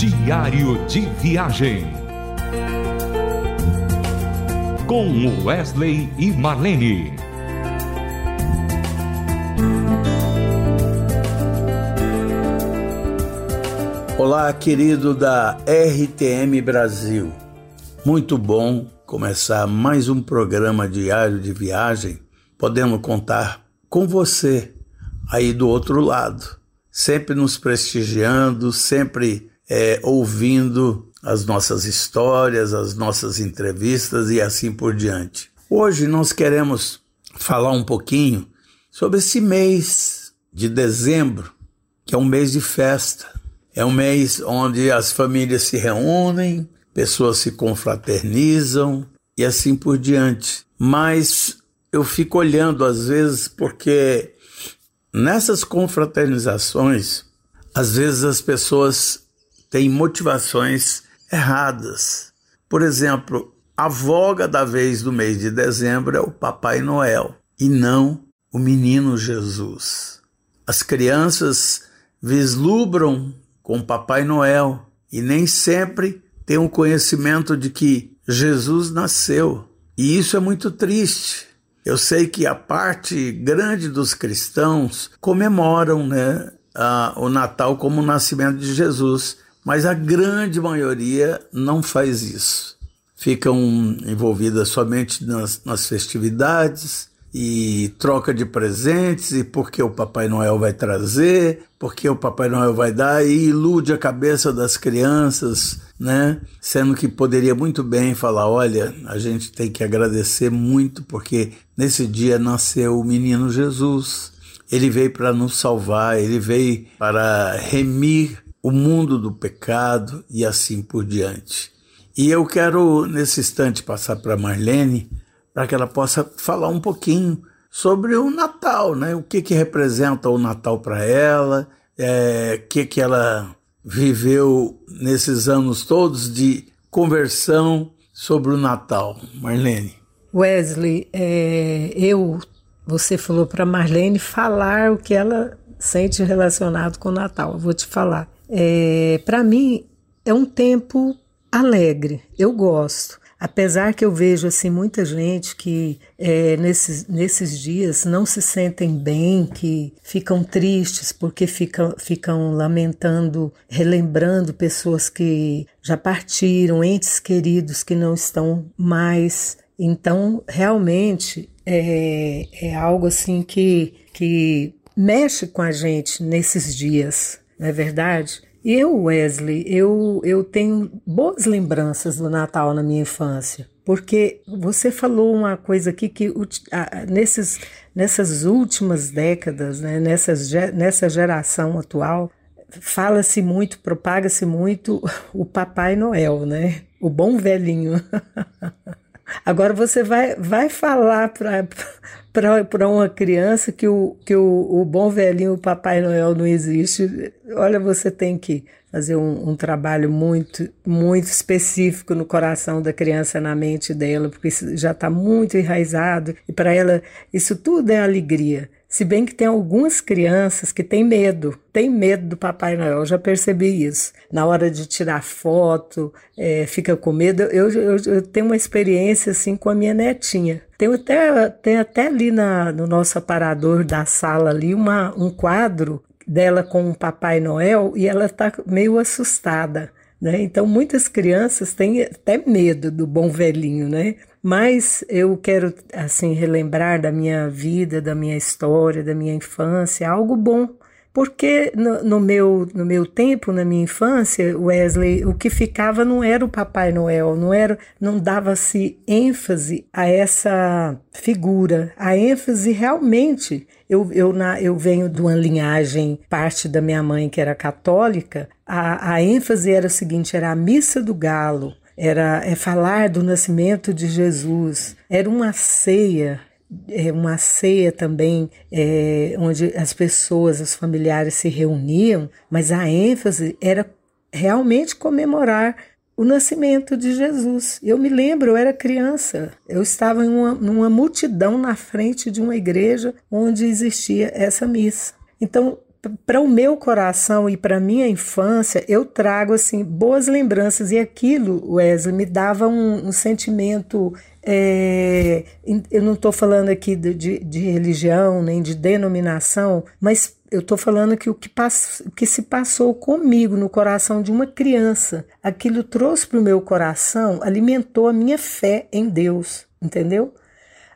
Diário de Viagem. Com Wesley e Marlene. Olá, querido da RTM Brasil. Muito bom começar mais um programa diário de viagem, podendo contar com você aí do outro lado, sempre nos prestigiando, sempre é, ouvindo as nossas histórias, as nossas entrevistas e assim por diante. Hoje nós queremos falar um pouquinho sobre esse mês de dezembro, que é um mês de festa. É um mês onde as famílias se reúnem, pessoas se confraternizam e assim por diante. Mas eu fico olhando às vezes porque nessas confraternizações, às vezes as pessoas têm motivações erradas. Por exemplo, a voga da vez do mês de dezembro é o Papai Noel e não o menino Jesus. As crianças vislumbram com Papai Noel e nem sempre têm o conhecimento de que Jesus nasceu. E isso é muito triste. Eu sei que a parte grande dos cristãos comemoram né, a, o Natal como o nascimento de Jesus, mas a grande maioria não faz isso. Ficam envolvidas somente nas, nas festividades e troca de presentes e porque o Papai Noel vai trazer, porque o Papai Noel vai dar e ilude a cabeça das crianças, né? Sendo que poderia muito bem falar, olha, a gente tem que agradecer muito porque nesse dia nasceu o menino Jesus. Ele veio para nos salvar, ele veio para remir o mundo do pecado e assim por diante. E eu quero, nesse instante, passar para Marlene, para que ela possa falar um pouquinho sobre o Natal, né? O que, que representa o Natal para ela, é, o que, que ela viveu nesses anos todos de conversão sobre o Natal. Marlene. Wesley, é, eu, você falou para Marlene falar o que ela sente relacionado com o Natal. Eu vou te falar. É, Para mim, é um tempo alegre, eu gosto. Apesar que eu vejo assim muita gente que é, nesses, nesses dias não se sentem bem, que ficam tristes porque ficam, ficam lamentando, relembrando pessoas que já partiram, entes queridos que não estão mais. Então, realmente é, é algo assim que, que mexe com a gente nesses dias não é verdade? Eu, Wesley, eu, eu tenho boas lembranças do Natal na minha infância, porque você falou uma coisa aqui que nesses, nessas últimas décadas, né, nessas, nessa geração atual, fala-se muito, propaga-se muito o Papai Noel, né? O bom velhinho. Agora você vai, vai falar para uma criança que, o, que o, o bom velhinho, o Papai Noel, não existe. Olha, você tem que fazer um, um, trabalho muito, muito específico no coração da criança, na mente dela, porque isso já está muito enraizado e para ela isso tudo é alegria. Se bem que tem algumas crianças que têm medo, têm medo do Papai Noel, já percebi isso. Na hora de tirar foto, é, fica com medo. Eu, eu, eu, tenho uma experiência assim com a minha netinha. Tem até, tem até ali na, no nosso aparador da sala ali uma, um quadro dela com o Papai Noel e ela está meio assustada. Né? Então, muitas crianças têm até medo do bom velhinho, né? Mas eu quero, assim, relembrar da minha vida, da minha história, da minha infância, algo bom. Porque no, no, meu, no meu tempo, na minha infância, Wesley, o que ficava não era o Papai Noel, não era, não dava-se ênfase a essa figura. A ênfase realmente eu, eu, na, eu venho de uma linhagem, parte da minha mãe que era católica, a, a ênfase era o seguinte: era a missa do galo, era é falar do nascimento de Jesus, era uma ceia é uma ceia também é, onde as pessoas, os familiares se reuniam, mas a ênfase era realmente comemorar o nascimento de Jesus. Eu me lembro, eu era criança, eu estava em uma, numa multidão na frente de uma igreja onde existia essa missa. Então, para o meu coração e para minha infância, eu trago assim boas lembranças e aquilo, Wesley, me dava um, um sentimento. É, eu não estou falando aqui de, de, de, religião nem de denominação, mas eu estou falando que o que, pass, o que se passou comigo no coração de uma criança, aquilo trouxe para o meu coração, alimentou a minha fé em Deus, entendeu?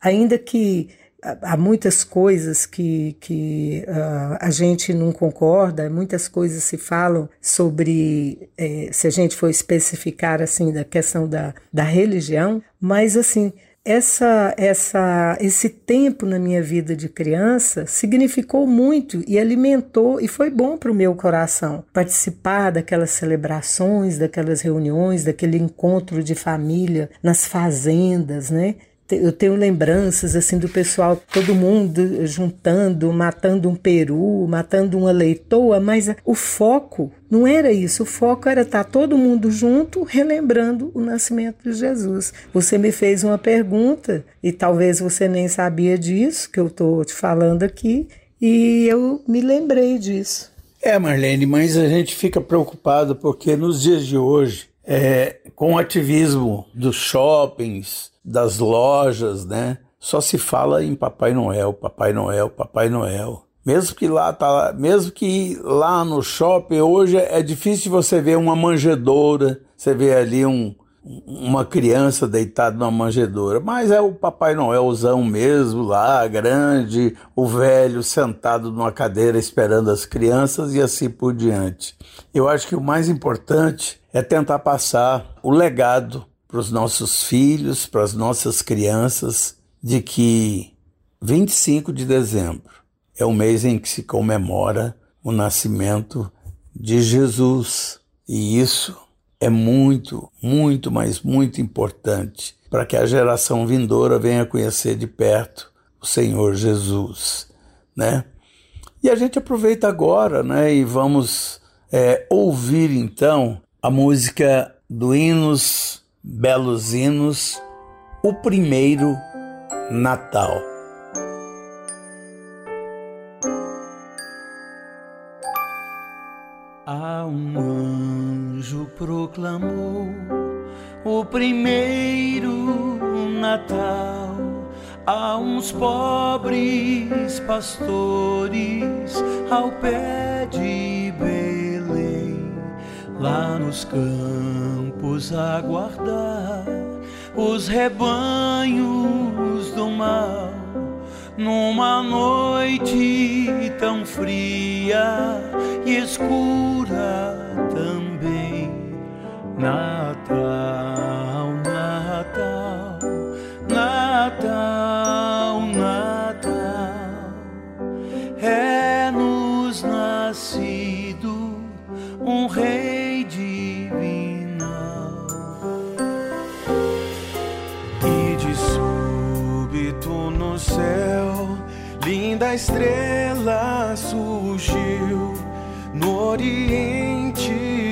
Ainda que há muitas coisas que, que uh, a gente não concorda, muitas coisas se falam sobre, eh, se a gente for especificar assim, da questão da, da religião, mas assim, essa, essa, esse tempo na minha vida de criança significou muito e alimentou e foi bom para o meu coração participar daquelas celebrações, daquelas reuniões, daquele encontro de família nas fazendas, né? Eu tenho lembranças assim do pessoal, todo mundo juntando, matando um peru, matando uma leitoa, mas o foco não era isso. O foco era estar todo mundo junto, relembrando o nascimento de Jesus. Você me fez uma pergunta e talvez você nem sabia disso que eu estou te falando aqui, e eu me lembrei disso. É, Marlene, mas a gente fica preocupado porque nos dias de hoje, é, com o ativismo dos shoppings, das lojas, né? Só se fala em Papai Noel, Papai Noel, Papai Noel. Mesmo que lá tá, mesmo que lá no shopping hoje é difícil você ver uma manjedoura, você vê ali um, uma criança deitada numa manjedoura, mas é o Papai Noelzão mesmo lá, grande, o velho sentado numa cadeira esperando as crianças e assim por diante. Eu acho que o mais importante é tentar passar o legado para os nossos filhos, para as nossas crianças, de que 25 de dezembro é o mês em que se comemora o nascimento de Jesus. E isso é muito, muito, mas muito importante para que a geração vindoura venha conhecer de perto o Senhor Jesus, né? E a gente aproveita agora, né? E vamos é, ouvir então a música do Hinos Belos Hinos, o primeiro Natal. A um proclamou o primeiro Natal a uns pobres pastores ao pé de Belém, lá nos campos aguardar os rebanhos do mal numa noite tão fria e escura também. Natal, Natal, Natal, Natal, é nos nascido um rei linda estrela surgiu no Oriente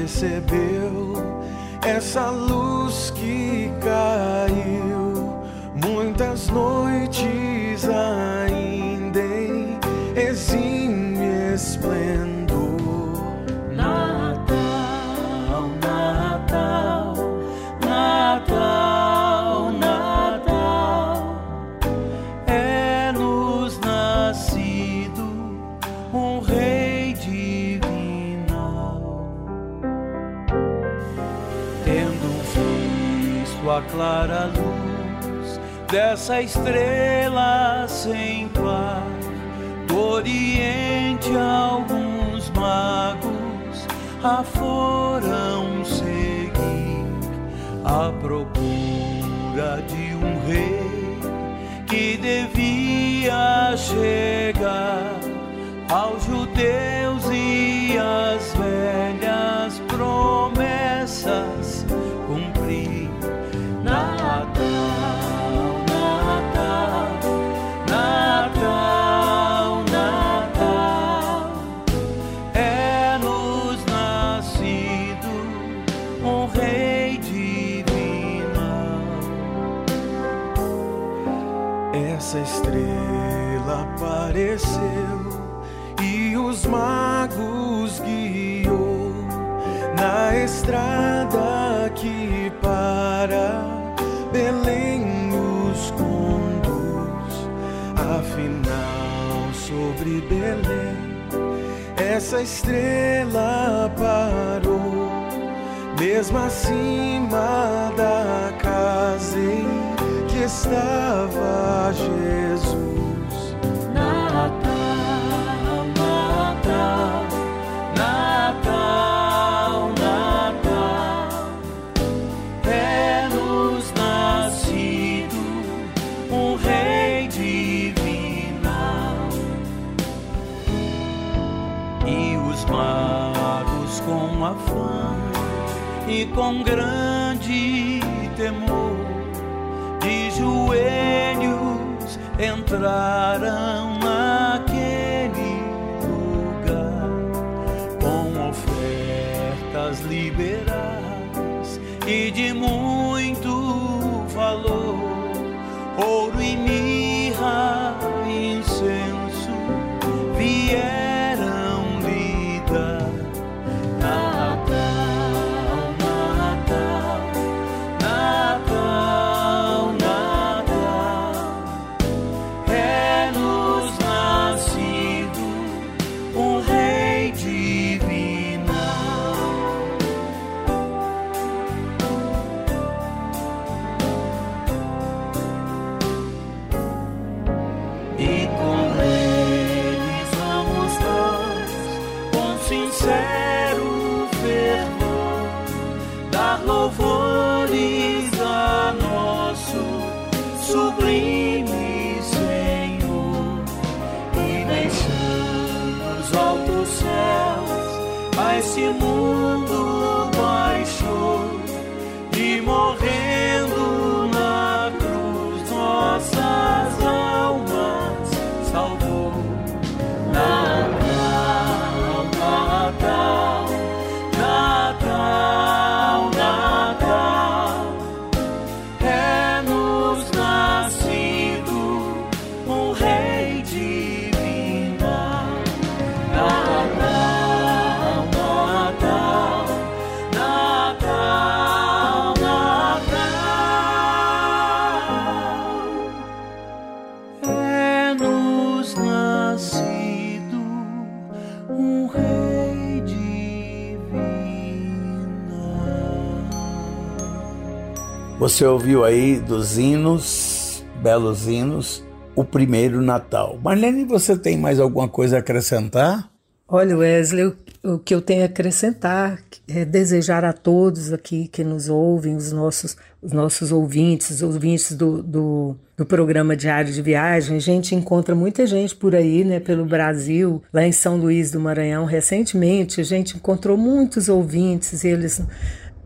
recebeu essa luz que caiu. Muitas noites ainda em exímio esplendor dessa estrela sem par. Do Oriente, alguns magos a foram seguir à procura de um rei que devia chegar aos judeus estrada que para Belém os conduz. Afinal, sobre Belém essa estrela parou, mesmo acima da casa em que estava Jesus. Você ouviu aí dos hinos, belos hinos, o primeiro Natal. Marlene, você tem mais alguma coisa a acrescentar? Olha, Wesley, o que eu tenho a acrescentar é desejar a todos aqui que nos ouvem, os nossos, os nossos ouvintes, os ouvintes do, do, do, programa Diário de Viagem. A gente encontra muita gente por aí, né, pelo Brasil, lá em São Luís do Maranhão. Recentemente, a gente encontrou muitos ouvintes, eles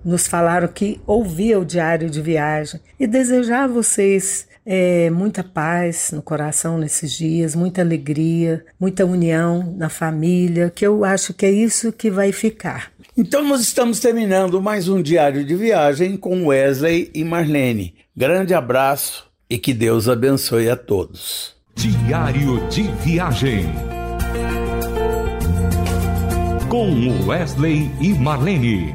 nos falaram que ouvia o diário de viagem e desejar a vocês é, muita paz no coração nesses dias, muita alegria, muita união na família, que eu acho que é isso que vai ficar. Então nós estamos terminando mais um diário de viagem com Wesley e Marlene. Grande abraço e que Deus abençoe a todos. Diário de viagem com Wesley e Marlene